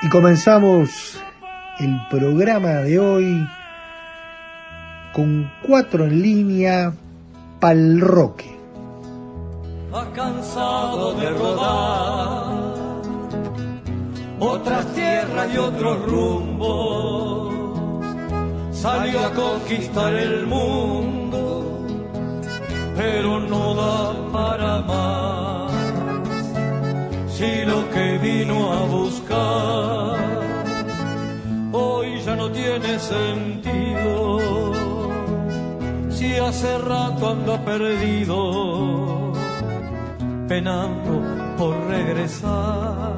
Y comenzamos el programa de hoy con cuatro en línea pal roque. Ha cansado de rodar otras tierras y otros rumbos. Salió a conquistar el mundo, pero no da para más. Si lo que vino a buscar hoy ya no tiene sentido, si hace rato anda perdido, penando por regresar.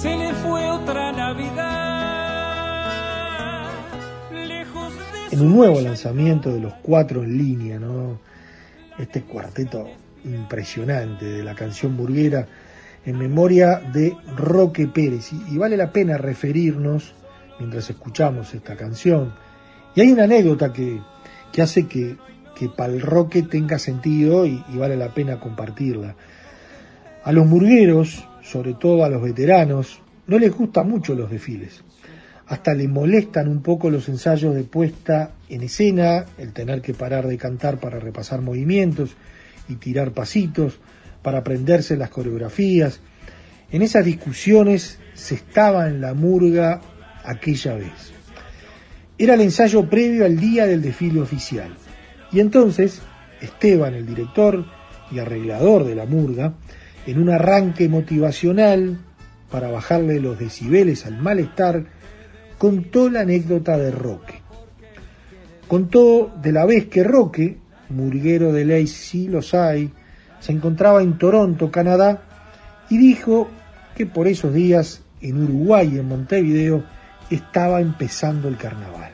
Se le fue otra Navidad, Un nuevo lanzamiento de los cuatro en línea, ¿no? Este cuarteto impresionante de la canción burguera en memoria de Roque Pérez. Y, vale la pena referirnos mientras escuchamos esta canción. Y hay una anécdota que, que hace que, que Pal Roque tenga sentido y, y vale la pena compartirla. A los murgueros, sobre todo a los veteranos, no les gustan mucho los desfiles. Hasta le molestan un poco los ensayos de puesta en escena, el tener que parar de cantar para repasar movimientos y tirar pasitos, para aprenderse las coreografías. En esas discusiones se estaba en la murga aquella vez. Era el ensayo previo al día del desfile oficial. Y entonces Esteban, el director y arreglador de la murga, en un arranque motivacional para bajarle los decibeles al malestar, contó la anécdota de Roque. Contó de la vez que Roque, murguero de ley sí los hay, se encontraba en Toronto, Canadá, y dijo que por esos días en Uruguay en Montevideo estaba empezando el carnaval.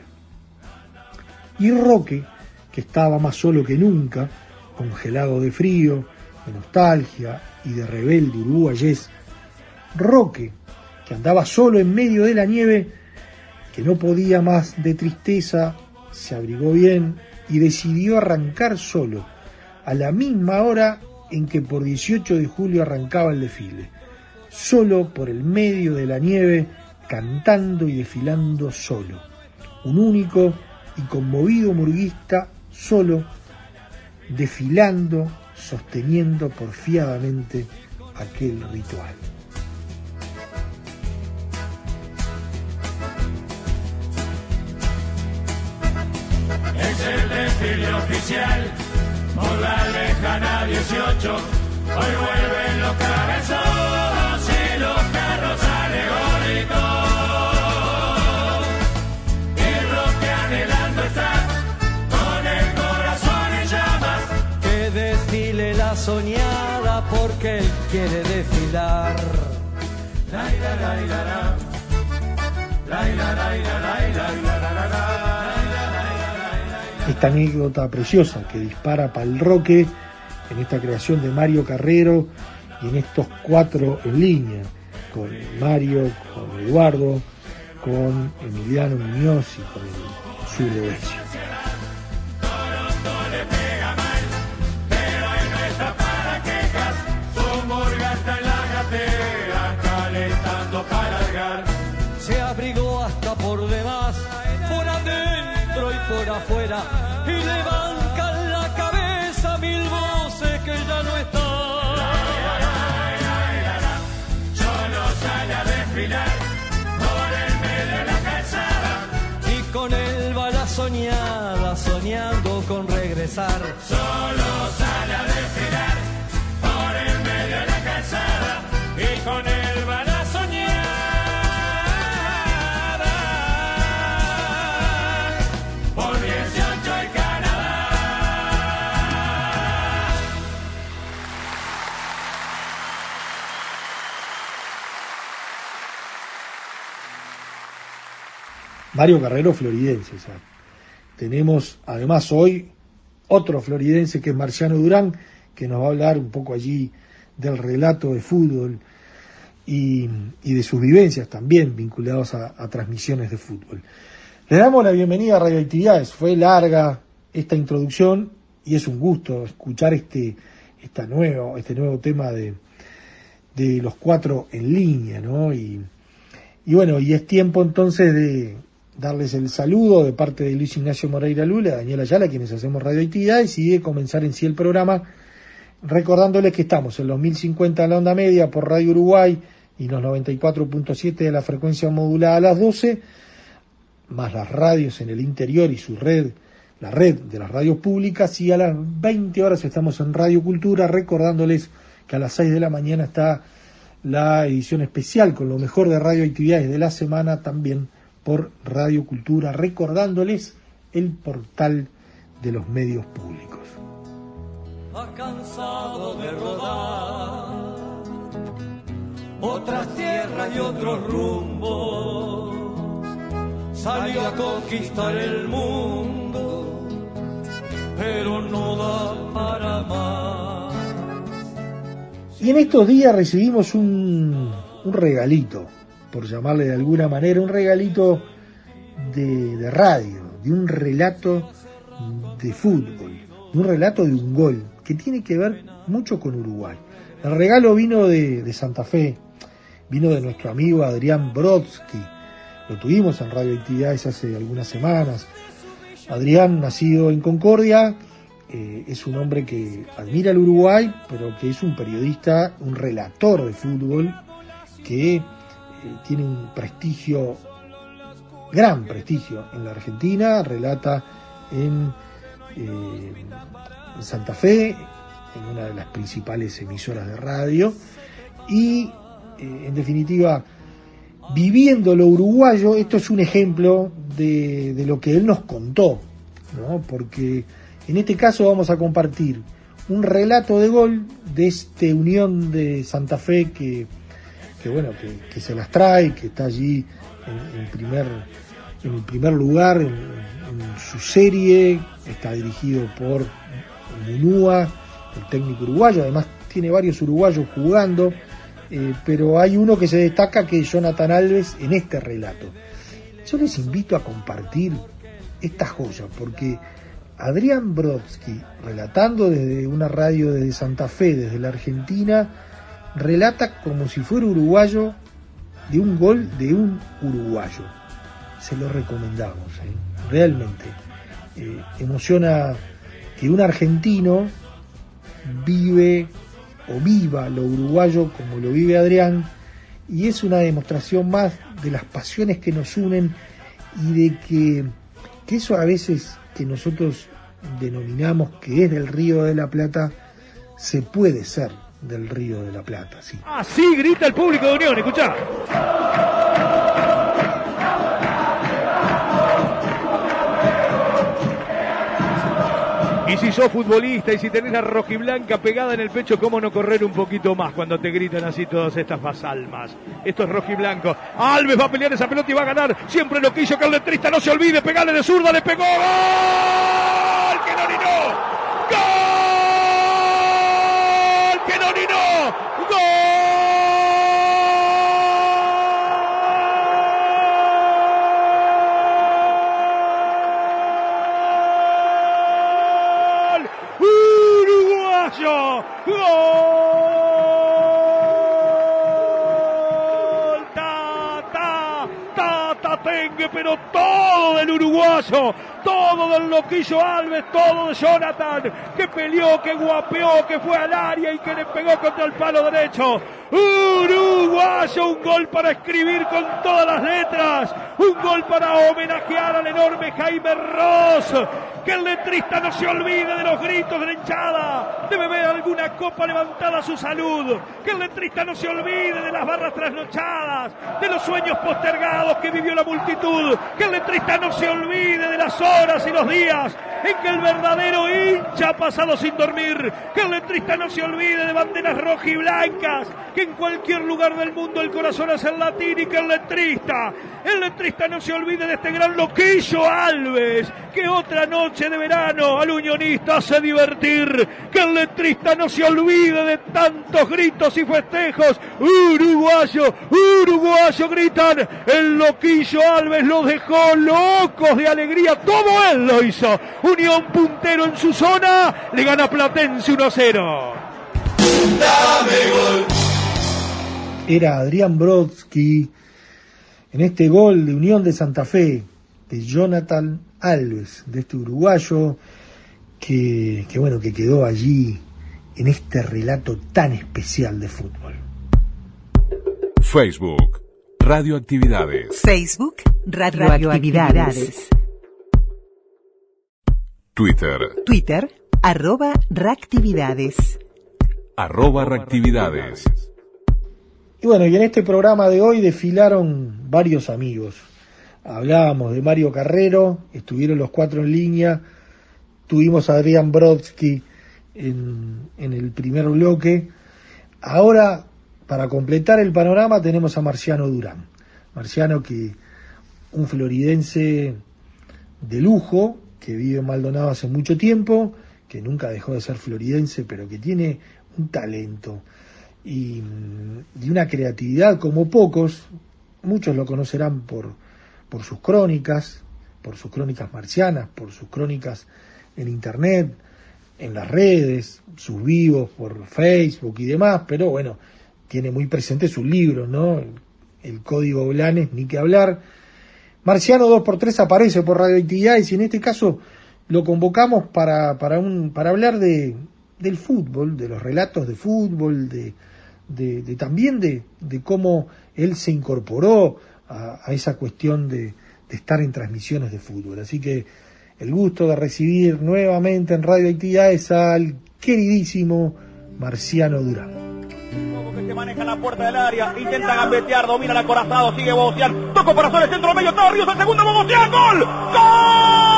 Y Roque, que estaba más solo que nunca, congelado de frío, de nostalgia y de rebelde uruguayés, Roque, que andaba solo en medio de la nieve, que no podía más de tristeza, se abrigó bien y decidió arrancar solo, a la misma hora en que por 18 de julio arrancaba el desfile, solo por el medio de la nieve, cantando y desfilando solo, un único y conmovido murguista solo, desfilando, sosteniendo porfiadamente aquel ritual. por la lejana 18. Hoy vuelven los cabezones y los carros alegóricos. Y lo que anhelando está con el corazón en llamas. Que desfile la soñada porque él quiere desfilar. La, la, la, la, la. La, la esta anécdota preciosa que dispara Pal Roque en esta creación de Mario Carrero y en estos cuatro en línea, con Mario, con Eduardo, con Emiliano Muñoz y con el Ezio. Toronto Mario Carrero floridense. o sea, tenemos además hoy otro floridense que es Marciano Durán, que nos va a hablar un poco allí del relato de fútbol y, de sus vivencias también vinculados a, transmisiones de fútbol. Le damos la bienvenida a Radioactividades. Fue larga esta introducción y es un gusto escuchar este, esta nuevo, este nuevo tema de, de los cuatro en línea, ¿no? Y bueno, y es tiempo entonces de darles el saludo de parte de Luis Ignacio Moreira Lula, Daniel Ayala, quienes hacemos radioactividades, y de comenzar en sí el programa recordándoles que estamos en los 1050 de la onda media por Radio Uruguay y los 94.7 de la frecuencia modulada a las 12, más las radios en el interior y su red, la red de las radios públicas, y a las 20 horas estamos en Radio Cultura recordándoles que a las 6 de la mañana está la edición especial con lo mejor de radioactividades de la semana también por Radio Cultura, recordándoles el portal de los medios públicos. ha cansado de rodar otras tierras y otros rumbos. Salió a conquistar el mundo, pero no da para más. Y en estos días recibimos un, un regalito, por llamarle de alguna manera, un regalito de, radio, de un relato de fútbol, de un relato de un gol, que tiene que ver mucho con Uruguay. El regalo vino de, Santa Fe, vino de nuestro amigo Adrián Brodsky, lo tuvimos en Radio Actividades hace algunas semanas. Adrián, nacido en Concordia, eh, es un hombre que admira el Uruguay, pero que es un periodista, un relator de fútbol, que tiene un prestigio, gran prestigio en la Argentina, relata en, eh, en Santa Fe, en una de las principales emisoras de radio, y eh, en definitiva, viviendo lo uruguayo, esto es un ejemplo de, de lo que él nos contó, ¿no? porque en este caso vamos a compartir un relato de gol de este Unión de Santa Fe que, que bueno, que, que se las trae, que está allí en, primer, en primer lugar en, en su serie, está dirigido por Munúa, el técnico uruguayo, además tiene varios uruguayos jugando, eh, pero hay uno que se destaca que es Jonathan Alves en este relato. Yo les invito a compartir esta joya, porque Adrián Brodsky, relatando desde una radio desde Santa Fe, desde la Argentina, relata como si fuera uruguayo de un gol de un uruguayo. Se lo recomendamos, ¿eh? realmente. Eh, emociona que un argentino vive o viva lo uruguayo como lo vive Adrián y es una demostración más de las pasiones que nos unen y de que, que eso a veces que nosotros denominamos que es del Río de la Plata, se puede ser del Río de la Plata, sí. Así grita el público de Unión, escuchá. Y si sos futbolista y si tenés la rojiblanca pegada en el pecho, ¿cómo no correr un poquito más cuando te gritan así todas estas basalmas? Esto es rojiblanco. Alves va a pelear esa pelota y va a ganar. Siempre lo que hizo que el letrista no se olvide. Pegarle de zurda, le pegó. ¡Gol! ¡Que no ¡Gol! ¡Que no ¡Gol! Todo del uruguayo, todo del loquillo Alves, todo de Jonathan, que peleó, que guapeó, que fue al área y que le pegó contra el palo derecho. Uruguayo, un gol para escribir con todas las letras. Un gol para homenajear al enorme Jaime Ross. Que el letrista no se olvide de los gritos de la hinchada. Debe ver alguna copa levantada a su salud. Que el letrista no se olvide de las barras trasnochadas. De los sueños postergados que vivió la multitud. Que el letrista no se olvide de las horas y los días en que el verdadero hincha ha pasado sin dormir. Que el letrista no se olvide de banderas rojas y blancas. Que en cualquier lugar del mundo el corazón es el latín y que el letrista, el letrista no se olvide de este gran loquillo Alves. Que otra noche de verano al unionista hace divertir. Que el letrista no se olvide de tantos gritos y festejos. Uruguayo, uruguayo gritan. El loquillo Alves los dejó locos de alegría. Todo él lo hizo. Unión puntero en su zona. Le gana Platense 1-0. Era Adrián Brodsky en este gol de Unión de Santa Fe de Jonathan Alves, de este uruguayo que, que bueno, que quedó allí en este relato tan especial de fútbol. Facebook, Radioactividades. Facebook, Radioactividades. Twitter, Twitter, arroba reactividades. arroba reactividades. Y bueno, y en este programa de hoy desfilaron varios amigos. Hablábamos de Mario Carrero, estuvieron los cuatro en línea, tuvimos a Adrián Brodsky en, en el primer bloque. Ahora, para completar el panorama, tenemos a Marciano Durán. Marciano que un floridense de lujo, que vive en Maldonado hace mucho tiempo, que nunca dejó de ser floridense, pero que tiene un talento y, y una creatividad como pocos. Muchos lo conocerán por, por sus crónicas, por sus crónicas marcianas, por sus crónicas en internet, en las redes, sus vivos por Facebook y demás, pero bueno, tiene muy presente sus libros, ¿no? El, Código Blanes, ni que hablar. Marciano 2x3 aparece por radioactividades y en este caso lo convocamos para, para, un, para hablar de, del fútbol, de los relatos de fútbol, de, de, de también de, de, cómo él se incorporó a, a esa cuestión de, de, estar en transmisiones de fútbol. Así que el gusto de recibir nuevamente en radioactividades al queridísimo Marciano Durán que maneja la puerta del área, intenta gambetear, domina el acorazado, sigue Bogosian, toco para hacer el centro medio, todo Ríos, el segundo Bogosian, gol, gol,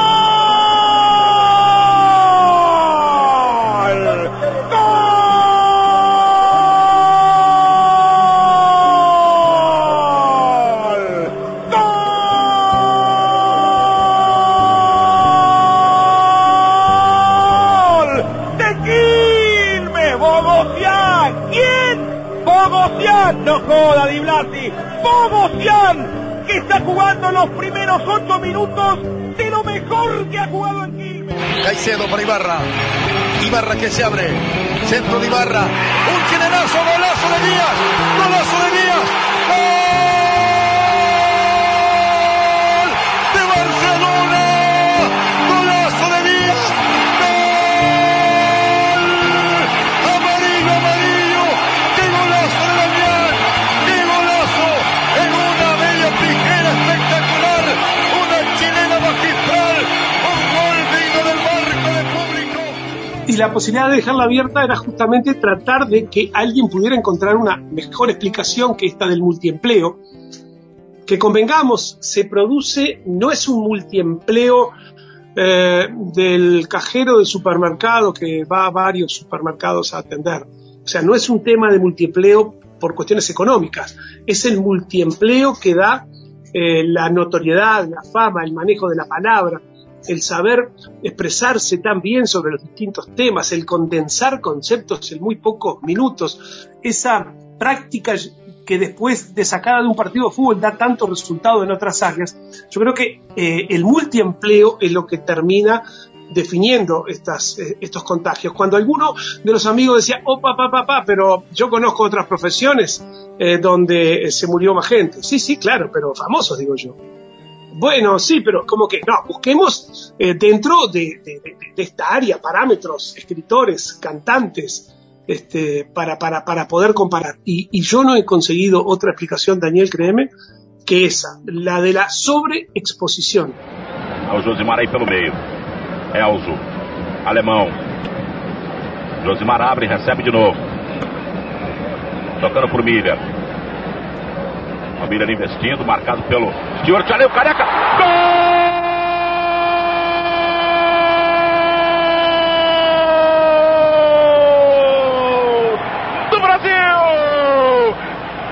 no joda Di Blasi, Bogosian, que está jugando los primeros ocho minutos de lo mejor que ha jugado en. Caicedo para Ibarra. Ibarra que se abre. Centro de Ibarra. Un chilenoso, golazo de Díaz. Golazo de Díaz. ¡Gol! La posibilidad de dejarla abierta era justamente tratar de que alguien pudiera encontrar una mejor explicación que esta del multiempleo. Que convengamos, se produce, no es un multiempleo eh, del cajero del supermercado que va a varios supermercados a atender. O sea, no es un tema de multiempleo por cuestiones económicas, es el multiempleo que da eh, la notoriedad, la fama, el manejo de la palabra, el saber expresarse tan bien sobre los distintos temas, el condensar conceptos en muy pocos minutos, esa práctica que después de sacada de un partido de fútbol da tanto resultado en otras áreas, yo creo que eh, el multiempleo es lo que termina definiendo estas, eh, estos contagios. Cuando alguno de los amigos decía, oh, papá, papá, pero yo conozco otras profesiones eh, donde se murió más gente. Sí, sí, claro, pero famosos, digo yo. Bueno, sí, pero como que no, busquemos eh, dentro de, de, de, de, esta área parámetros, escritores, cantantes, este, para, para, para poder comparar. Y, y, yo no he conseguido otra explicación, Daniel, créeme, que esa, la de la sobreexposición. O Josimar aí pelo meio. Elzo. Alemão. Josimar abre, recebe de novo. Tocando pro Miller. Miller investindo, marcado pelo. Ali o Careca. Gol do Brasil!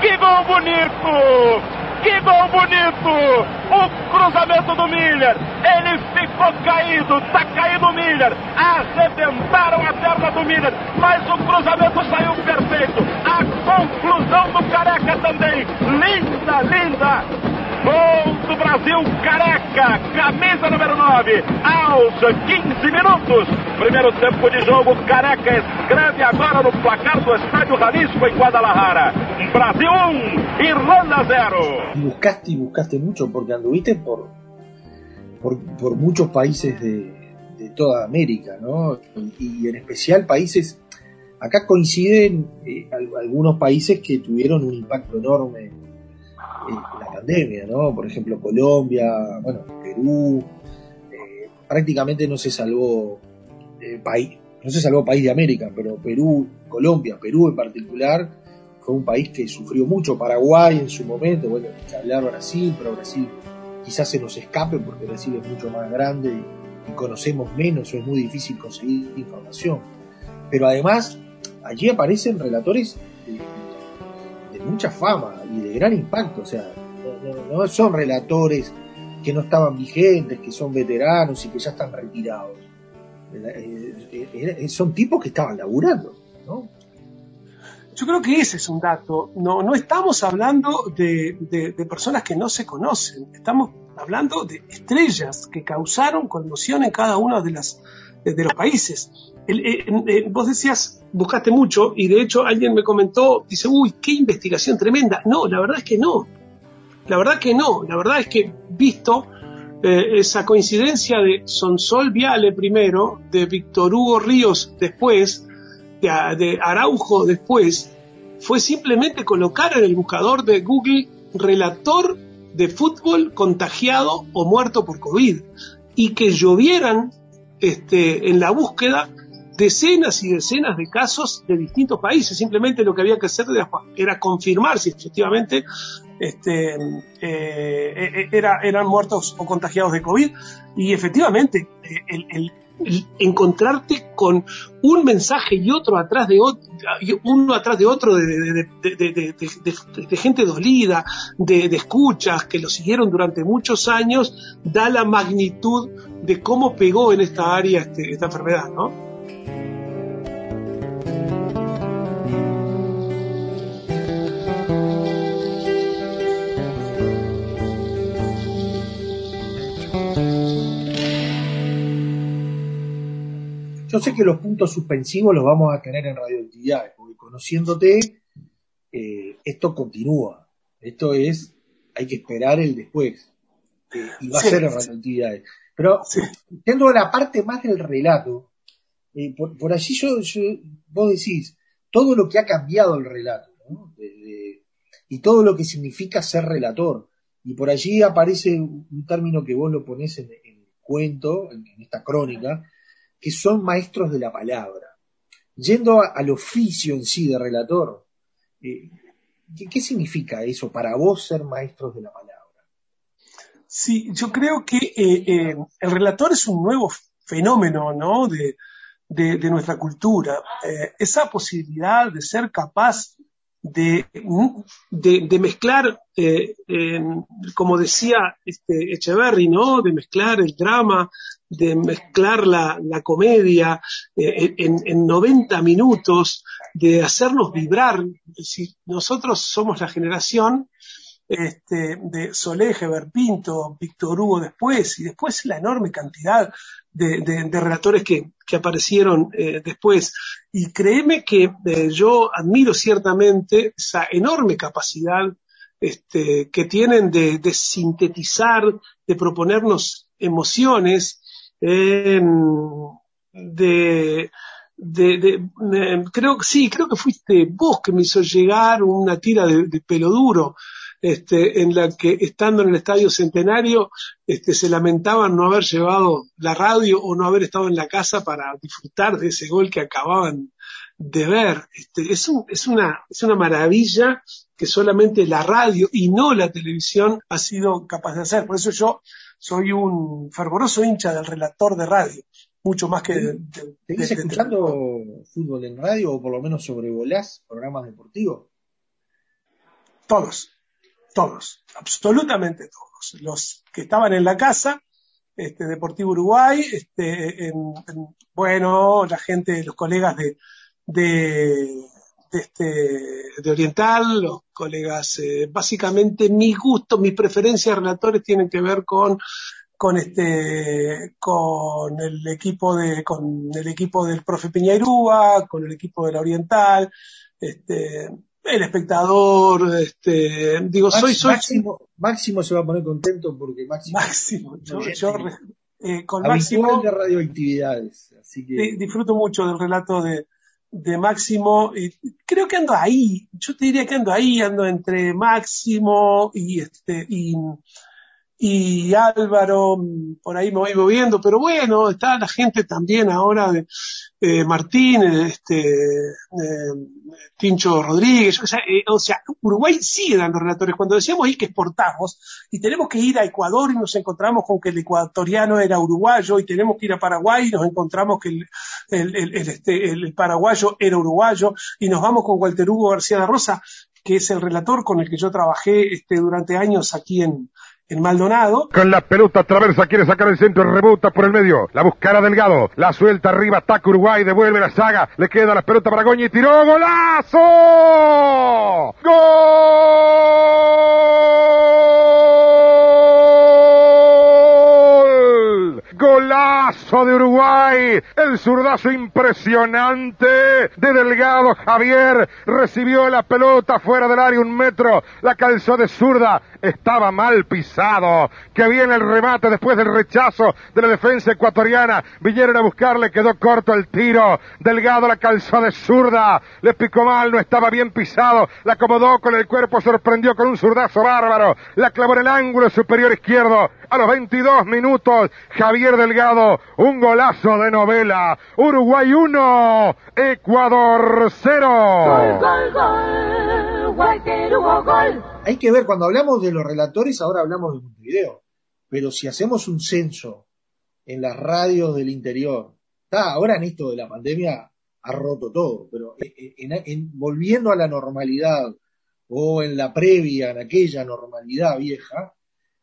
Que gol bonito! Que gol bonito! O cruzamento do Miller. Ele ficou caído, tá caído o Miller. Arrebentaram a perna do Miller, mas o cruzamento saiu perfeito. A conclusão do Careca também. Linda, linda. Gol do Brasil, Careca, camisa número 9, aos 15 minutos. Primeiro tempo de jogo, Careca escreve agora no placar do Estádio Jalisco em Guadalajara. Brasil 1, Irlanda 0. Y buscaste y buscaste mucho porque anduviste por, por, muchos países de, de toda América, ¿no? Y, en especial países, acá coinciden eh, al- algunos países que tuvieron un impacto enorme en la pandemia, ¿no? Por ejemplo, Colombia, bueno, Perú, eh, prácticamente no se salvó eh, país, no se salvó país de América, pero Perú, Colombia, Perú en particular, fue un país que sufrió mucho, Paraguay en su momento, bueno, que hablar Brasil, pero Brasil quizás se nos escape porque Brasil es mucho más grande y, conocemos menos o es muy difícil conseguir información. Pero además, allí aparecen relatores de mucha fama de gran impacto, o sea, no, son relatores que no estaban vigentes, que son veteranos y que ya están retirados. Eh, eh, eh, son tipos que estaban laburando, ¿no? Yo creo que ese es un dato. No, no estamos hablando de, personas que no se conocen, estamos hablando de estrellas que causaron conmoción en cada uno de, las, de, los países. Vos decías, buscaste mucho, y de hecho alguien me comentó, dice, uy, qué investigación tremenda. No, la verdad es que no. La verdad que no. La verdad es que visto eh, esa coincidencia de Sonsol Viale primero, de Víctor Hugo Ríos después, de, de Araujo después, fue simplemente colocar en el buscador de Google relator de fútbol contagiado o muerto por COVID y que llovieran este, en la búsqueda decenas y decenas de casos de distintos países. Simplemente lo que había que hacer era, confirmar si efectivamente este, eh, eh, era, eran muertos o contagiados de COVID. Y efectivamente, eh, encontrarte con un mensaje y otro atrás de otro, uno atrás de otro de, de- de- de- gente dolida, de, de escuchas que lo siguieron durante muchos años, da la magnitud de cómo pegó en esta área este- esta enfermedad, ¿no? Yo sé que los puntos suspensivos los vamos a tener en radioactividades, porque conociéndote, eh, esto continúa. Esto es, hay que esperar el después. Eh, y va Sí. a ser en radioactividades. Pero, siendo la parte más del relato, eh, por, allí yo, vos decís, todo lo que ha cambiado el relato, ¿no? Y todo lo que significa ser relator. Y por allí aparece un término que vos lo ponés en, el cuento, en, esta crónica, que son maestros de la palabra. Yendo al oficio en sí de relator, eh, ¿qué, significa eso para vos ser maestros de la palabra? Sí, yo creo que eh, el relator es un nuevo fenómeno, ¿no? De, de- nuestra cultura. Eh, esa posibilidad de ser capaz de, de, de mezclar, eh, como decía este Echeverry, ¿no? De mezclar el drama, de mezclar la, la comedia eh, en, en 90 minutos, de hacernos vibrar. Si nosotros somos la generación este, de Solé, Heber Pinto, Víctor Hugo después, y después la enorme cantidad de, de- de relatores que, que aparecieron eh, después. Y créeme que eh, yo admiro ciertamente esa enorme capacidad este, que tienen de, de sintetizar, de proponernos emociones, em, de, de, de- de- creo sí, creo que fuiste vos que me hizo llegar una tira de, de pelo duro, este, en la que estando en el Estadio Centenario, este, se lamentaban no haber llevado la radio o no haber estado en la casa para disfrutar de ese gol que acababan de ver. Este, es, un- es una, es una maravilla que solamente la radio y no la televisión ha sido capaz de hacer. Por eso yo soy un fervoroso hincha del relator de radio, mucho más que de, de- ¿Seguís de- de- escuchando fútbol en radio o por lo menos sobrevolás programas deportivos? todos, todos, absolutamente todos. Los que estaban en la casa, este, Deportivo Uruguay, este, en- en- bueno, la gente, los colegas de, de, de este, de Oriental, los colegas, eh, básicamente mi gusto, mis preferencias relatores tienen que ver con con este con el equipo de con el equipo del profe Piñairúa, con el equipo de la Oriental, este el espectador, este digo soy Max- soy Máximo, Máximo se va a poner contento porque Máximo, Máximo, yo, yo, eh, con Máximo de radioactividades. Así que di- disfruto mucho del relato de, de Máximo y creo que ando ahí, yo te diría que ando ahí, ando entre Máximo y este y, y Álvaro, mm, por ahí me voy moviendo, pero bueno, está la gente también ahora de Martín, este Tincho Rodríguez, o sea, eh, o sea, Uruguay sigue relatores. Cuando decíamos ahí que exportamos y tenemos que ir a Ecuador y nos encontramos con que el ecuatoriano era uruguayo y tenemos que ir a Paraguay y nos encontramos que el, el, este, paraguayo era uruguayo y nos vamos con Walter Hugo García de Rosa, que es el relator con el que yo trabajé este, durante años aquí en, en Maldonado. Con la pelota traversa, quiere sacar el centro, rebota por el medio. La buscará Delgado. La suelta arriba, ataca Uruguay, devuelve la saga. Le queda la pelota para Goñi, tiró, golazo. ¡Gol! Golazo de Uruguay. El zurdazo impresionante de Delgado Javier. Recibió la pelota fuera del área un metro. La calzó de zurda. Estaba mal pisado. Que viene el remate después del rechazo de la defensa ecuatoriana. Vinieron a buscarle, quedó corto el tiro. Delgado la calzó de zurda. Le picó mal, no estaba bien pisado. La acomodó con el cuerpo, sorprendió con un zurdazo bárbaro. La clavó en el ángulo superior izquierdo. A los 22 minutos, Javier Delgado, un golazo de novela. Uruguay 1, Ecuador 0. Gol, gol, Walter Hugo, gol. hay que ver, cuando hablamos de los relatores, ahora hablamos de Montevideo. Pero si hacemos un censo en las radios del interior, está, ahora en esto de la pandemia ha roto todo, pero en- en- en- volviendo a la normalidad o en la previa, en aquella normalidad vieja,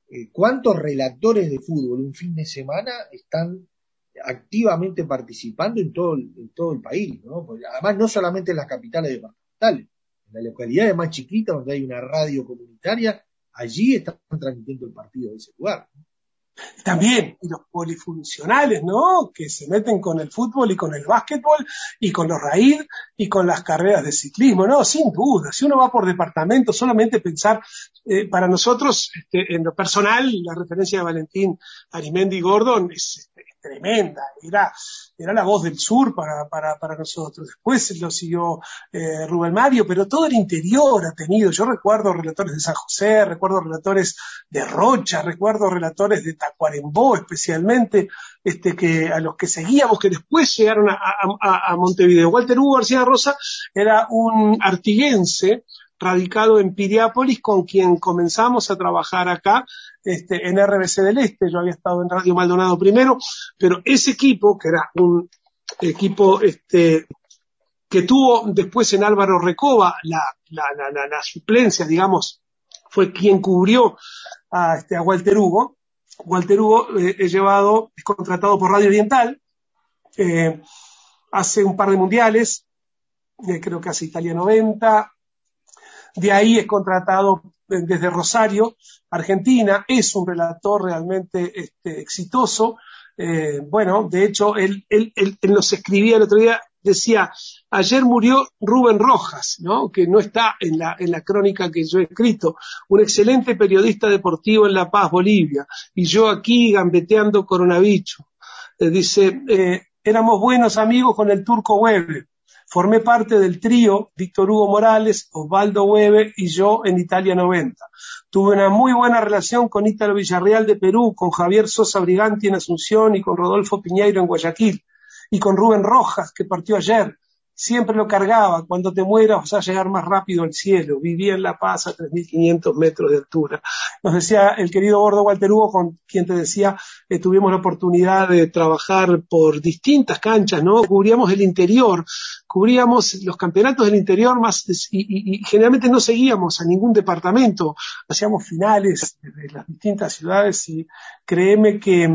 eh, ¿cuántos relatores de fútbol un fin de semana están activamente participando en todo en todo el país? ¿no? Porque además, no solamente en las capitales departamentales, en las localidades más chiquitas donde hay una radio comunitaria, allí están transmitiendo el partido de ese lugar. También, y los polifuncionales, ¿no? Que se meten con el fútbol y con el básquetbol y con los raíz y con las carreras de ciclismo, ¿no? Sin duda. Si uno va por departamento, solamente pensar, eh, para nosotros, este, en lo personal, la referencia de Valentín Arimendi Gordon es tremenda. Era, era la voz del sur para, para, para nosotros. Después lo siguió eh, Rubén Mario, pero todo el interior ha tenido. Yo recuerdo relatores de San José, recuerdo relatores de Rocha, recuerdo relatores de Tacuarembó especialmente, este, que, a los que seguíamos, que después llegaron a, a- a- Montevideo. Walter Hugo García Rosa era un artiguense radicado en Piriápolis, con quien comenzamos a trabajar acá este, en RBC del Este. Yo había estado en Radio Maldonado primero, pero ese equipo, que era un equipo este, que tuvo después en Álvaro Recoba la, la, la, la- suplencia, digamos, fue quien cubrió a, este, a Walter Hugo. Walter Hugo eh, es llevado, es contratado por Radio Oriental, eh, hace un par de mundiales, eh, creo que hace Italia 90, de ahí es contratado desde Rosario, Argentina, es un relator realmente este, exitoso. Eh, bueno, de hecho, él, él, él, nos escribía el otro día, decía, ayer murió Rubén Rojas, ¿no? que no está en la, en la crónica que yo he escrito, un excelente periodista deportivo en La Paz, Bolivia, y yo aquí gambeteando coronavirus. Eh, dice, eh, éramos buenos amigos con el turco Weber. Formé parte del trío Víctor Hugo Morales, Osvaldo Weber y yo en Italia 90. Tuve una muy buena relación con Ítalo Villarreal de Perú, con Javier Sosa Briganti en Asunción y con Rodolfo Piñeiro en Guayaquil. Y con Rubén Rojas, que partió ayer. Siempre lo cargaba. Cuando te mueras vas a llegar más rápido al cielo. Vivía en La Paz a 3.500 metros de altura. Nos decía el querido gordo Walter Hugo, con quien te decía, eh, tuvimos la oportunidad de trabajar por distintas canchas, ¿no? Cubríamos el interior, cubríamos los campeonatos del interior más, y, y- y generalmente no seguíamos a ningún departamento. Hacíamos finales de las distintas ciudades y créeme que,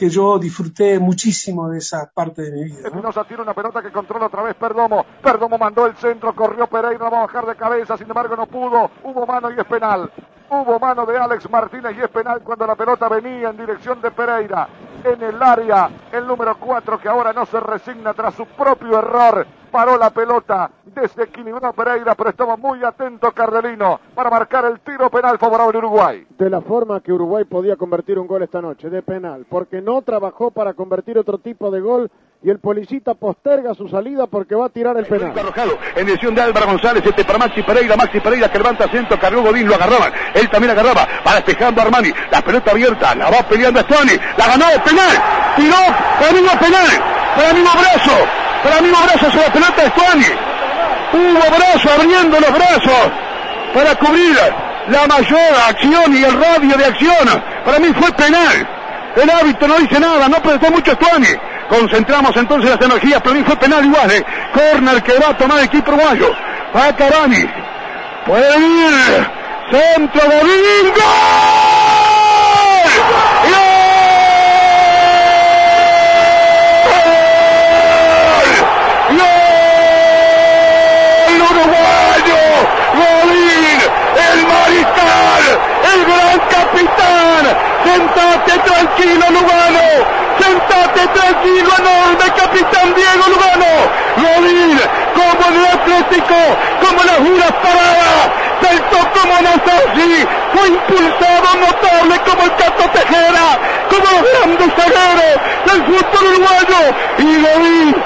que yo disfruté muchísimo de esa parte de mi vida. ¿no? Espinosa tiene una pelota que controla otra vez Perdomo. Perdomo mandó el centro, corrió Pereira, va a bajar de cabeza, sin embargo no pudo. Hubo mano y es penal. Hubo mano de Alex Martínez y es penal cuando la pelota venía en dirección de Pereira. En el área, el número 4 que ahora no se resigna tras su propio error. Paró la pelota, desequilibró Pereira, pero estaba muy atento Cardelino para marcar el tiro penal favorable a Uruguay. de la forma que Uruguay podía convertir un gol esta noche, de penal, porque no trabajó para convertir otro tipo de gol y el policita posterga su salida porque va a tirar el penal. Arrojado en dirección de Álvaro González, este para Maxi Pereira, Maxi Pereira que levanta centro, Carlos Godín lo agarraban, él también agarraba, va despejando a Armani, la pelota abierta, la va peleando a Stoni, la ganó, penal, tiró, para mí no penal, para mí no brazo, para mí no brazo sobre la pelota de Stoni, hubo brazo abriendo los brazos para cubrir la mayor acción y el radio de acción, para mí fue penal, el hábito no dice nada, no prestó mucho Stoni. Concentramos entonces las energías, para mí fue penal igual, ¿eh? Corner que va a tomar el equipo uruguayo. Va Carani. Puede ir. Centro de Bingo. ¡Sentate tranquilo, Lugano! ¡Sentate tranquilo, enorme capitán Diego Lugano! ¡Golín! Como el Atlético, como las duras paradas, saltó como Nasasi, fue impulsado notable como el Cato Tejera, como los grandes zagueros del fútbol uruguayo, y Golín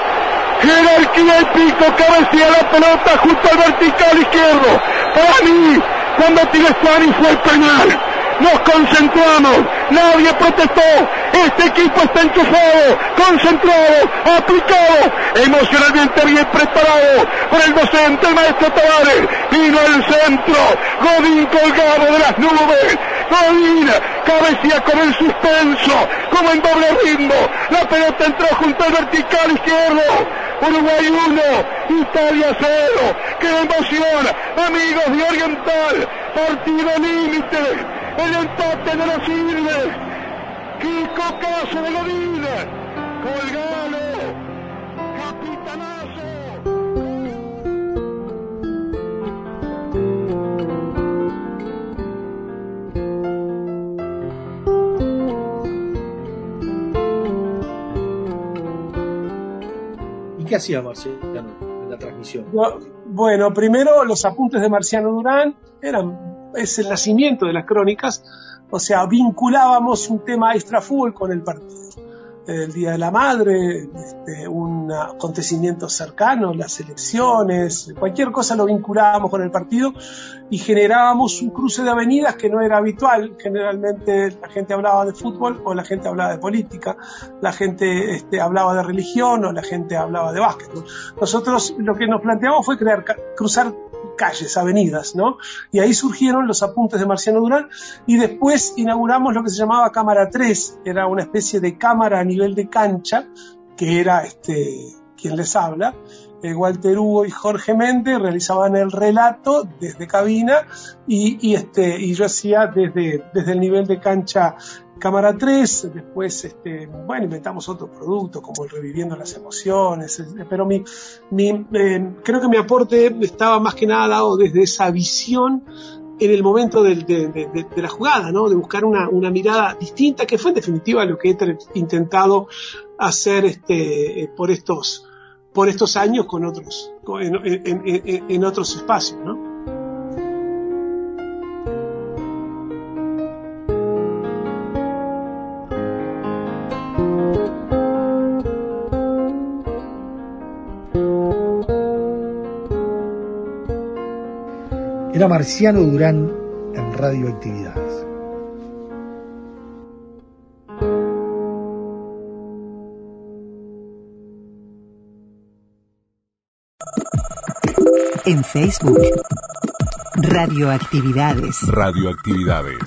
jerarquía y pico, cabecía la pelota junto al vertical izquierdo. Para mí, cuando Tigestani fue el penal, nos concentramos, nadie protestó, este equipo está enchufado, concentrado, aplicado, emocionalmente bien preparado por el docente, el maestro Tavares, vino el centro, Godín colgado de las nubes, Godín cabecía con el suspenso, como en doble ritmo, la pelota entró junto al vertical izquierdo, Uruguay 1, Italia 0. ¡Qué emoción! Amigos de Oriental, partido límite. El empate de los Silves. ¡Qué cocazo de Godín! ¡Colgalo! ¡Capitanazo! ¿Y qué hacía Marciano en la transmisión? Bu- Bueno, primero los apuntes de Marciano Durán eran es el nacimiento de las crónicas, o sea, vinculábamos un tema extra fútbol con el partido. El Día de la Madre, este, un acontecimiento cercano, las elecciones, cualquier cosa lo vinculábamos con el partido y generábamos un cruce de avenidas que no era habitual. Generalmente la gente hablaba de fútbol o la gente hablaba de política, la gente este, hablaba de religión o la gente hablaba de básquetbol. Nosotros lo que nos planteamos fue crear, cruzar calles, avenidas, ¿no? Y ahí surgieron los apuntes de Marciano Durán y después inauguramos lo que se llamaba Cámara 3, era una especie de cámara a nivel de cancha, que era este quien les habla, eh, Walter Hugo y Jorge Méndez realizaban el relato desde cabina y, y, este, yo hacía desde, desde el nivel de cancha Cámara 3, después, este, bueno, inventamos otro producto como el Reviviendo las Emociones, pero mi, mi, eh, creo que mi aporte estaba más que nada dado desde esa visión en el momento de, de- de- de la jugada, ¿no? De buscar una, una mirada distinta, que fue en definitiva lo que he intentado hacer este, eh, por estos, por estos años con otros, con- en, en- en- en otros espacios, ¿no? Marciano Durán en Radioactividades. En Facebook. Radioactividades. Radioactividades.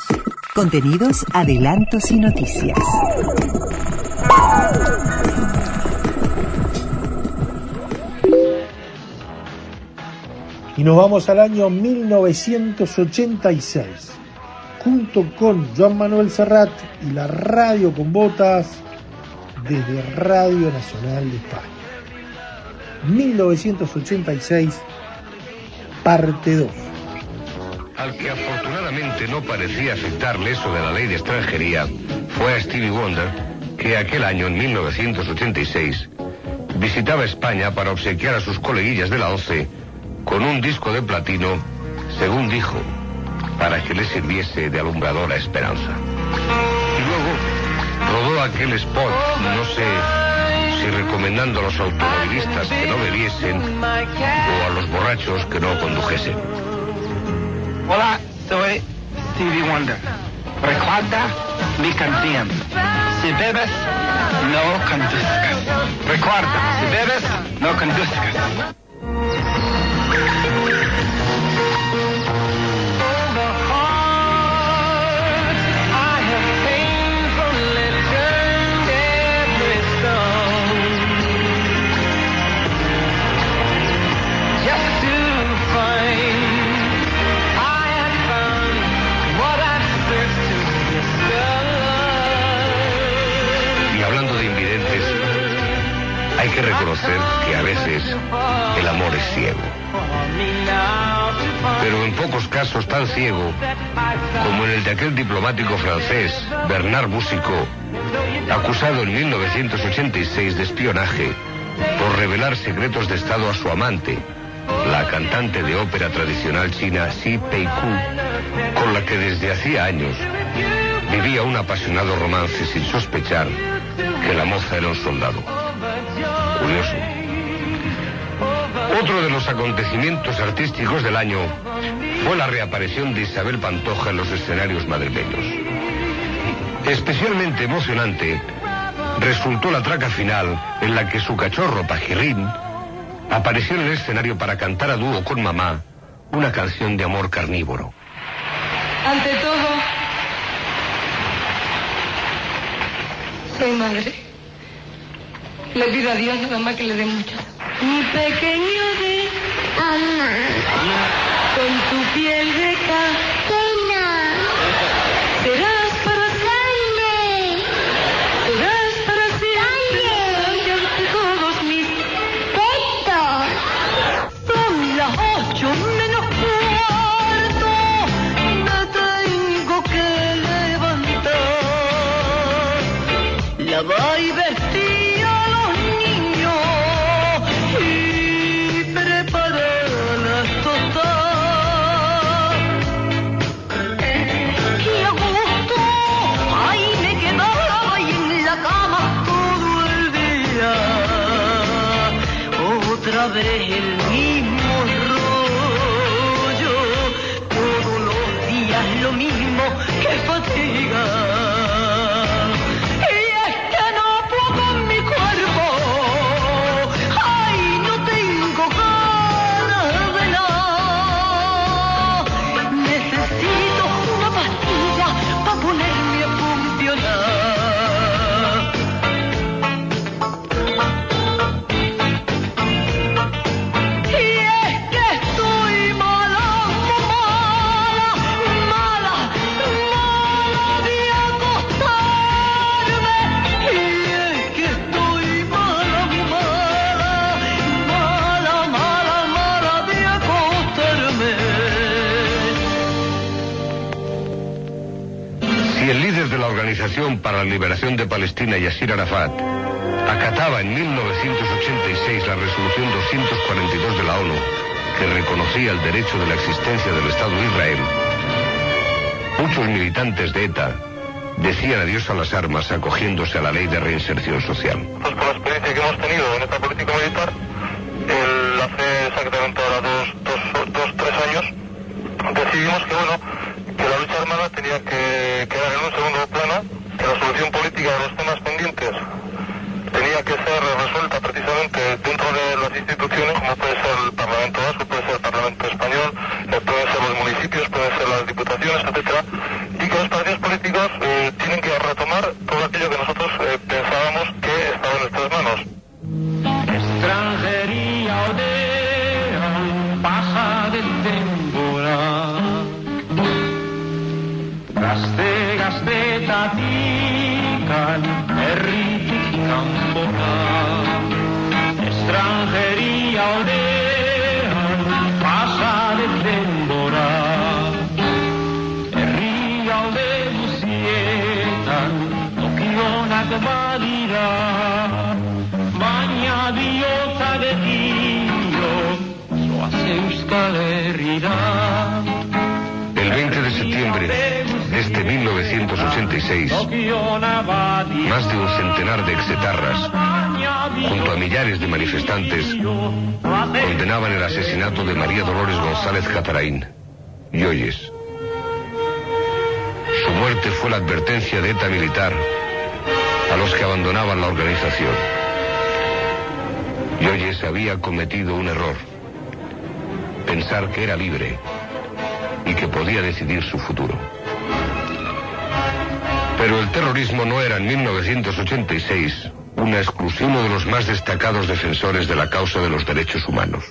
Contenidos, adelantos y noticias. Y nos vamos al año 1986. Junto con Joan Manuel Serrat y la radio con botas desde Radio Nacional de España. 1986, parte 2. Al que afortunadamente no parecía afectarle eso de la ley de extranjería fue a Stevie Wonder, que aquel año, en 1986, visitaba España para obsequiar a sus coleguillas de la OCE con un disco de platino, según dijo, para que le sirviese de alumbradora esperanza. Y luego rodó aquel spot, no sé si recomendando a los automovilistas que no bebiesen o a los borrachos que no condujesen. Hola, soy Stevie Wonder. Recuerda mi canción. Si bebes, no conduzcas. Recuerda, si bebes, no conduzcas. Que reconocer que a veces el amor es ciego. Pero en pocos casos tan ciego como en el de aquel diplomático francés, Bernard Boucicaut, acusado en 1986 de espionaje por revelar secretos de Estado a su amante, la cantante de ópera tradicional china Xi Peiku, con la que desde hacía años vivía un apasionado romance sin sospechar que la moza era un soldado. Otro de los acontecimientos artísticos del año fue la reaparición de Isabel Pantoja en los escenarios madrileños. Especialmente emocionante resultó la traca final en la que su cachorro Pajirrín apareció en el escenario para cantar a dúo con mamá una canción de amor carnívoro. Ante todo, soy madre. Le pido a Dios nada más que le dé mucho. Mi pequeño de Ana, con tu piel de cafena, Para la Liberación de Palestina, Yasser Arafat, acataba en 1986 la resolución 242 de la ONU que reconocía el derecho de la existencia del Estado de Israel, muchos militantes de ETA decían adiós a las armas acogiéndose a la ley de reinserción social. Pues con la experiencia que hemos tenido en esta política militar, hace exactamente ahora dos, dos tres años, decidimos que, bueno, que la lucha armada tenía que quedar en un segundo plano, solución política de los temas pendientes tenía que ser resuelta precisamente dentro de las instituciones, como puede ser el Parlamento Vasco, puede ser el Parlamento Español, 1986, más de un centenar de exetarras, junto a millares de manifestantes, condenaban el asesinato de María Dolores González Cataraín, Yoyes. Su muerte fue la advertencia de ETA militar a los que abandonaban la organización. Yoyes había cometido un error, pensar que era libre y que podía decidir su futuro. Pero el terrorismo no era en 1986 una exclusión de los más destacados defensores de la causa de los derechos humanos.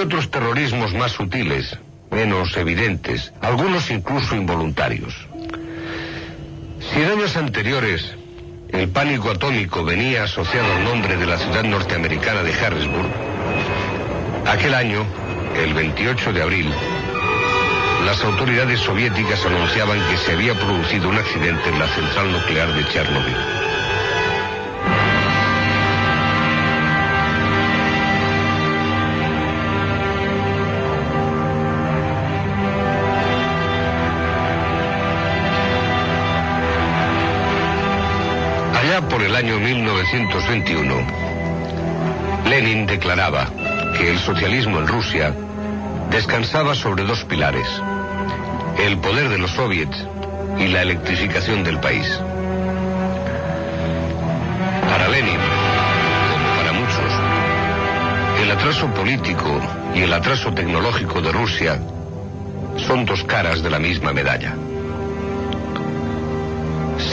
Otros terrorismos más sutiles, menos evidentes, algunos incluso involuntarios. Si en años anteriores el pánico atómico venía asociado al nombre de la ciudad norteamericana de Harrisburg, aquel año, el 28 de abril, las autoridades soviéticas anunciaban que se había producido un accidente en la central nuclear de Chernobyl. El año 1921, Lenin declaraba que el socialismo en Rusia descansaba sobre dos pilares, el poder de los soviets y la electrificación del país. Para Lenin, como para muchos, el atraso político y el atraso tecnológico de Rusia son dos caras de la misma medalla.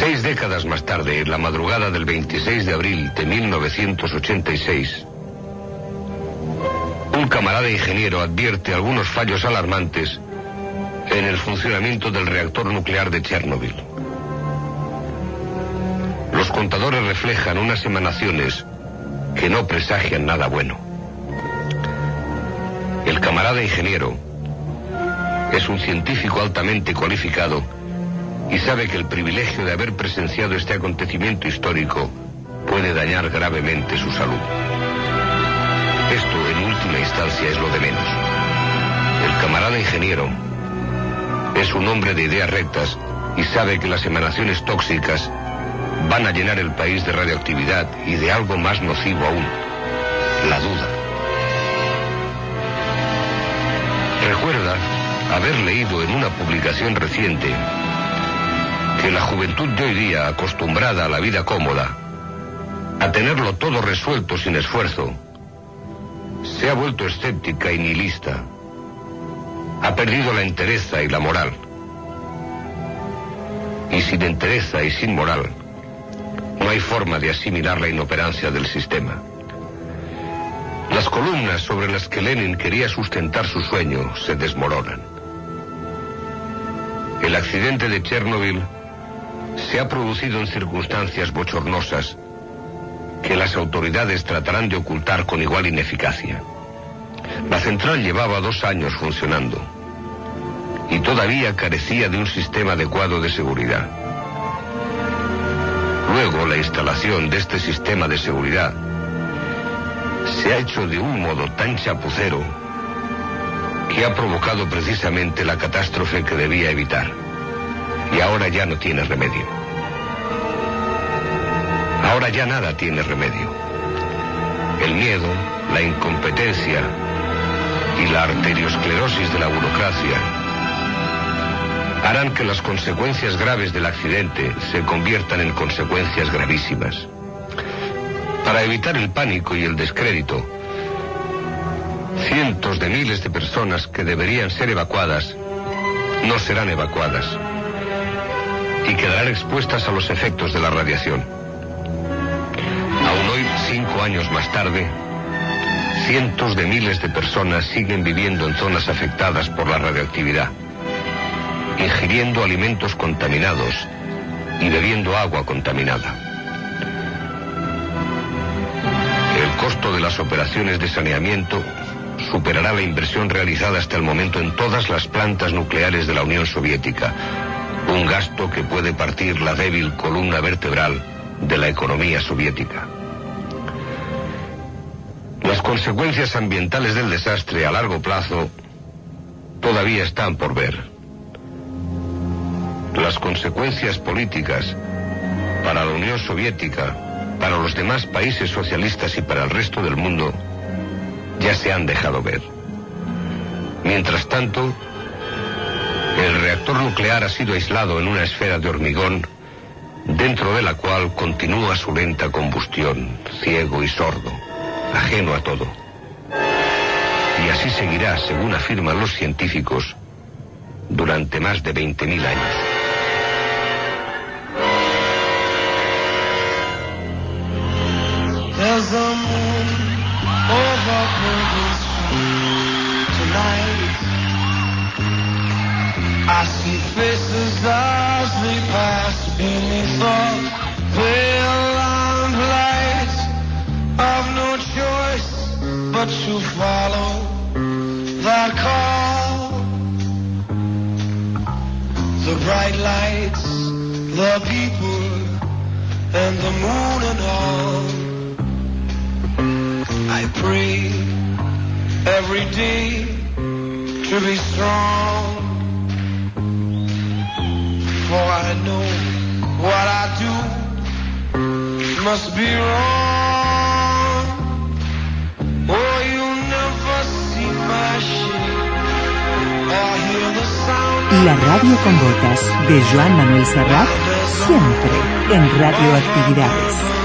Seis décadas más tarde, en la madrugada del 26 de abril de 1986, un camarada ingeniero advierte algunos fallos alarmantes en el funcionamiento del reactor nuclear de Chernobyl. Los contadores reflejan unas emanaciones que no presagian nada bueno. El camarada ingeniero es un científico altamente cualificado y sabe que el privilegio de haber presenciado este acontecimiento histórico puede dañar gravemente su salud. Esto, en última instancia, es lo de menos. El camarada ingeniero es un hombre de ideas rectas y sabe que las emanaciones tóxicas van a llenar el país de radioactividad y de algo más nocivo aún, la duda. Recuerda haber leído en una publicación reciente que la juventud de hoy día, acostumbrada a la vida cómoda, a tenerlo todo resuelto sin esfuerzo, se ha vuelto escéptica y nihilista. Ha perdido la entereza y la moral. Y sin entereza y sin moral, no hay forma de asimilar la inoperancia del sistema. Las columnas sobre las que Lenin quería sustentar su sueño se desmoronan. El accidente de Chernobyl se ha producido en circunstancias bochornosas que las autoridades tratarán de ocultar con igual ineficacia. La central llevaba dos años funcionando y todavía carecía de un sistema adecuado de seguridad. Luego, la instalación de este sistema de seguridad se ha hecho de un modo tan chapucero que ha provocado precisamente la catástrofe que debía evitar. Y ahora ya no tiene remedio. Ahora ya nada tiene remedio. El miedo, la incompetencia y la arteriosclerosis de la burocracia harán que las consecuencias graves del accidente se conviertan en consecuencias gravísimas. Para evitar el pánico y el descrédito, cientos de miles de personas que deberían ser evacuadas no serán evacuadas y quedarán expuestas a los efectos de la radiación. Aún hoy, cinco años más tarde, cientos de miles de personas siguen viviendo en zonas afectadas por la radioactividad, ingiriendo alimentos contaminados y bebiendo agua contaminada. El costo de las operaciones de saneamiento superará la inversión realizada hasta el momento en todas las plantas nucleares de la Unión Soviética, un gasto que puede partir la débil columna vertebral de la economía soviética. Las consecuencias ambientales del desastre a largo plazo todavía están por ver. Las consecuencias políticas para la Unión Soviética, para los demás países socialistas y para el resto del mundo ya se han dejado ver. Mientras tanto, el reactor nuclear ha sido aislado en una esfera de hormigón dentro de la cual continúa su lenta combustión, ciego y sordo, ajeno a todo. Y así seguirá, según afirman los científicos, durante más de 20.000 años. I see faces as they pass beneath the pale lamplight. I've no choice but to follow that call. The bright lights, the people, and the moon and all. I pray every day to be strong. For I know what I do must be wrong. Oh, you'll never see my shame or hear the sound. La radio con botas de Joan Manuel Serrat, siempre en Radioactividades.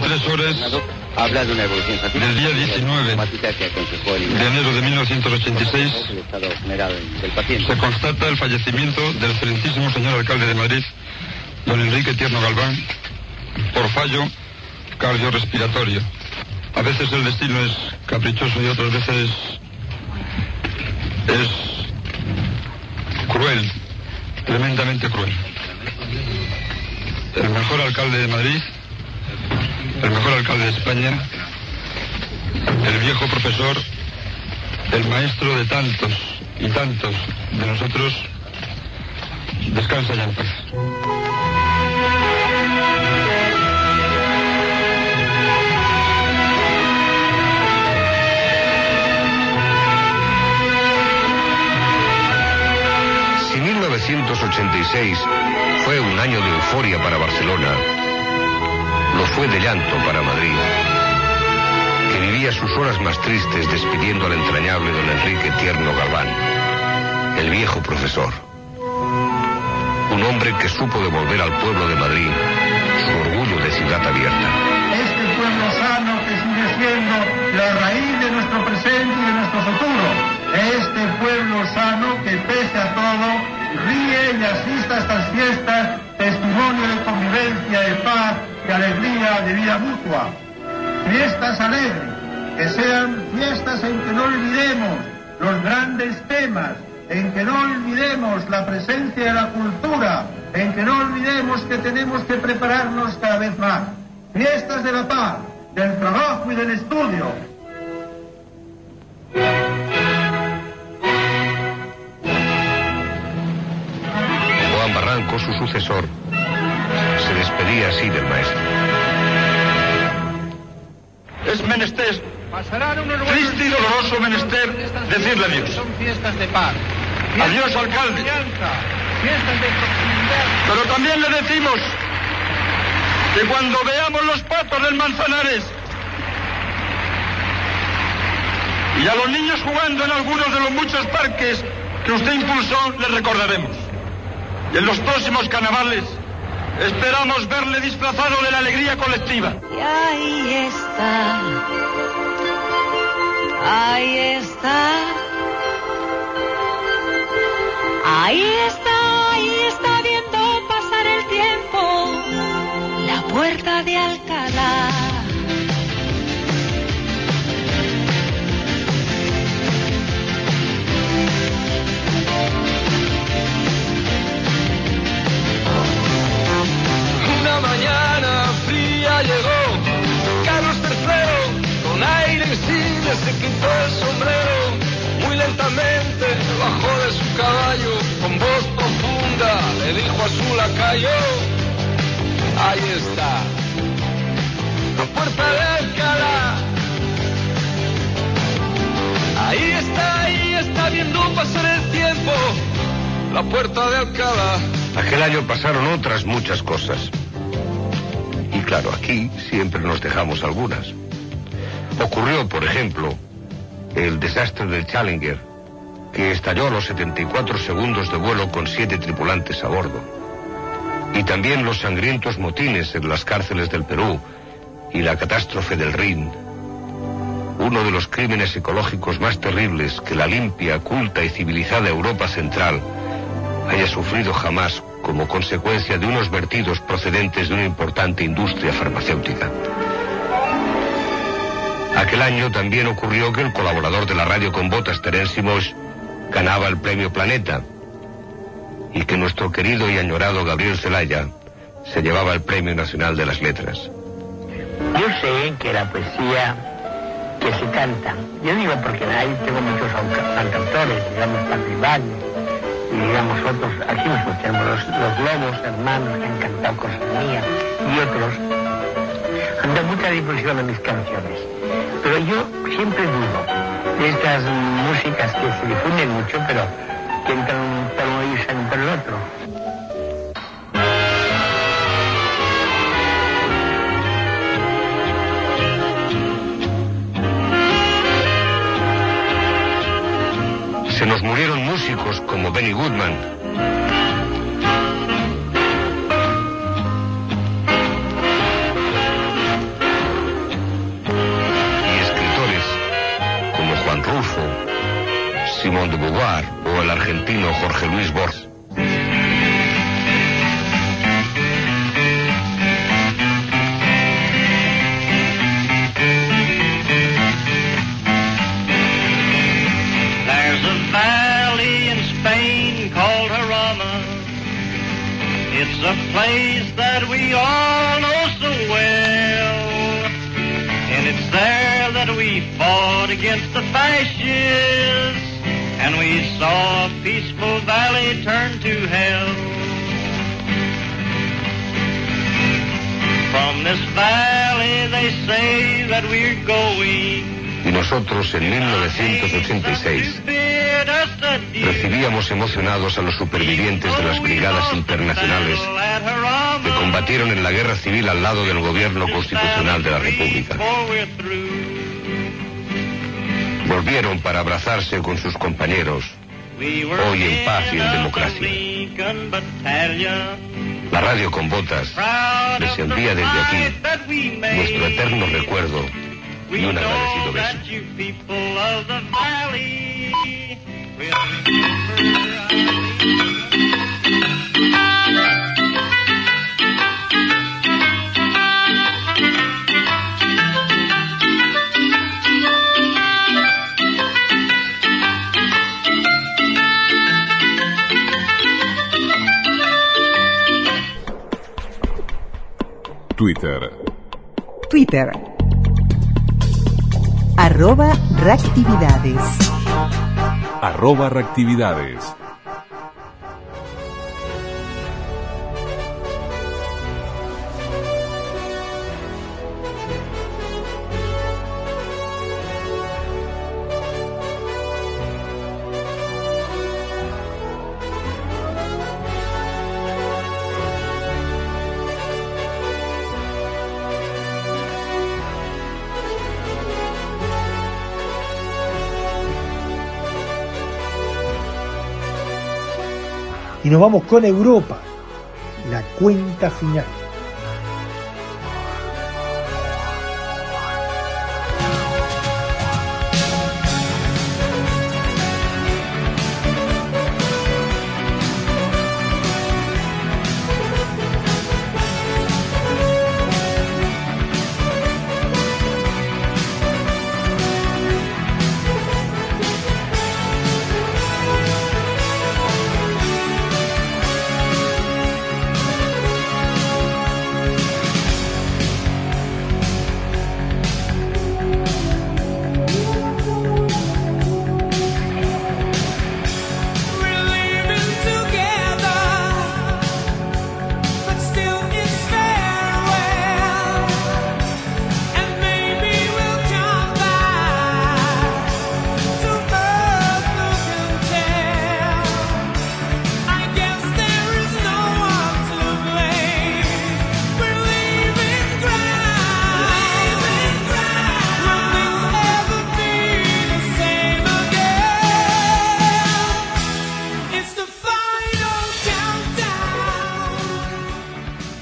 23 horas Habla de una evolución del día 19 de enero de 1986 se constata el fallecimiento del excelentísimo señor alcalde de Madrid, don Enrique Tierno Galván, por fallo cardiorrespiratorio. A veces el destino es caprichoso y otras veces es cruel, tremendamente cruel. El mejor alcalde de Madrid el mejor alcalde de España, el viejo profesor, el maestro de tantos y tantos de nosotros, descansa ya en paz. Si 1986 fue un año de euforia para Barcelona, lo fue de llanto para Madrid, que vivía sus horas más tristes despidiendo al entrañable don Enrique Tierno Galván, el viejo profesor. Un hombre que supo devolver al pueblo de Madrid su orgullo de ciudad abierta. Este pueblo sano que sigue siendo la raíz de nuestro presente y de nuestro futuro. Este pueblo sano que pese a todo ríe y asista a estas fiestas, testimonio de convivencia, de paz de vida mutua. Fiestas alegres, que sean fiestas en que no olvidemos los grandes temas, en que no olvidemos la presencia de la cultura, en que no olvidemos que tenemos que prepararnos cada vez más. Fiestas de la paz, del trabajo y del estudio, Juan Barranco, su sucesor, se despedía así del maestro. Es menester, triste y doloroso menester, decirle adiós. Son fiestas de paz. Adiós, alcalde. Pero también le decimos que cuando veamos los patos del Manzanares y a los niños jugando en algunos de los muchos parques que usted impulsó, le recordaremos. Y en los próximos carnavales esperamos verle disfrazado de la alegría colectiva. Y ahí está, ahí está, ahí está, ahí está viendo pasar el tiempo, la puerta de Alcalá. Mañana fría llegó Carlos III con aire insigne se quitó el sombrero muy lentamente bajó de su caballo con voz profunda le dijo a su lacayo ahí está la puerta de Alcalá. Ahí está ahí está viendo pasar el tiempo. La puerta de Alcalá. Aquel año pasaron otras muchas cosas. Claro, aquí siempre nos dejamos algunas. Ocurrió, por ejemplo, el desastre del Challenger, que estalló a los 74 segundos de vuelo con siete tripulantes a bordo. Y también los sangrientos motines en las cárceles del Perú y la catástrofe del Rin. Uno de los crímenes ecológicos más terribles que la limpia, culta y civilizada Europa Central haya sufrido jamás como consecuencia de unos vertidos procedentes de una importante industria farmacéutica. Aquel año también ocurrió que el colaborador de la radio con botas, Terence Mosh, ganaba el premio Planeta y que nuestro querido y añorado Gabriel Zelaya se llevaba el Premio Nacional de las Letras. Yo sé que la poesía que se canta, yo digo porque ahí tengo muchos cantautores, digamos Padre digamos otros, aquí nosotros tenemos los, los hermanos que han cantado cosas mías y otros, han dado mucha difusión a mis canciones. Pero yo siempre dudo de estas músicas que se difunden mucho, pero que entran por un oído y salen por el otro. Se nos murieron músicos como Benny Goodman, y escritores como Juan Rulfo, Simón de Beauvoir o el argentino Jorge Luis Borges. It's a place that we all know so well. And it's there that we fought against the fascists. And we saw a peaceful valley turn to hell. From this valley they say that we're going. Y nosotros en 1986 recibíamos emocionados a los supervivientes de las brigadas internacionales que combatieron en la guerra civil al lado del gobierno constitucional de la República. Volvieron para abrazarse con sus compañeros, hoy en paz y en democracia. La radio con botas les envía desde aquí nuestro eterno recuerdo y un agradecido beso. Twitter. Twitter. Arroba reactividades. Arroba reactividades. Y nos vamos con Europa, la cuenta final.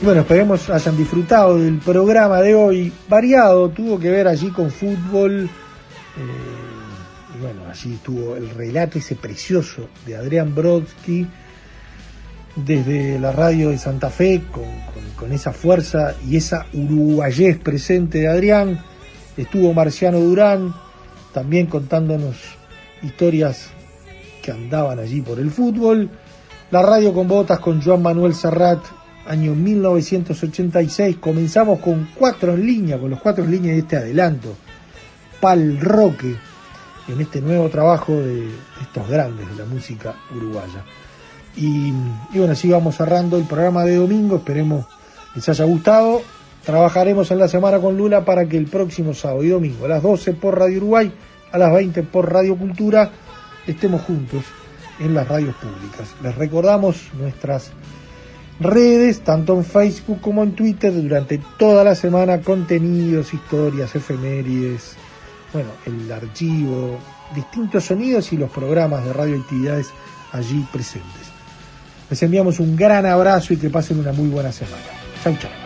Bueno, esperemos hayan disfrutado del programa de hoy, variado, tuvo que ver allí con fútbol, eh, y bueno, allí tuvo el relato ese precioso de Adrián Brodsky desde la radio de Santa Fe, con, con- con esa fuerza y esa uruguayés presente de Adrián, estuvo Marciano Durán, también contándonos historias que andaban allí por el fútbol, la radio con botas con Joan Manuel Serrat, año 1986. Comenzamos con cuatro en línea, con los cuatro en línea de este adelanto. Pal Roque, en este nuevo trabajo de estos grandes de la música uruguaya. Y, y bueno, así vamos cerrando el programa de domingo. Esperemos les haya gustado. Trabajaremos en la semana con Lula para que el próximo sábado y domingo a las 12 por Radio Uruguay, a las 20 por Radio Cultura, estemos juntos en las radios públicas. Les recordamos nuestras redes, tanto en Facebook como en Twitter, durante toda la semana, contenidos, historias, efemérides, bueno, el archivo, distintos sonidos y los programas de radioactividades allí presentes. Les enviamos un gran abrazo y que pasen una muy buena semana. Chau, chau.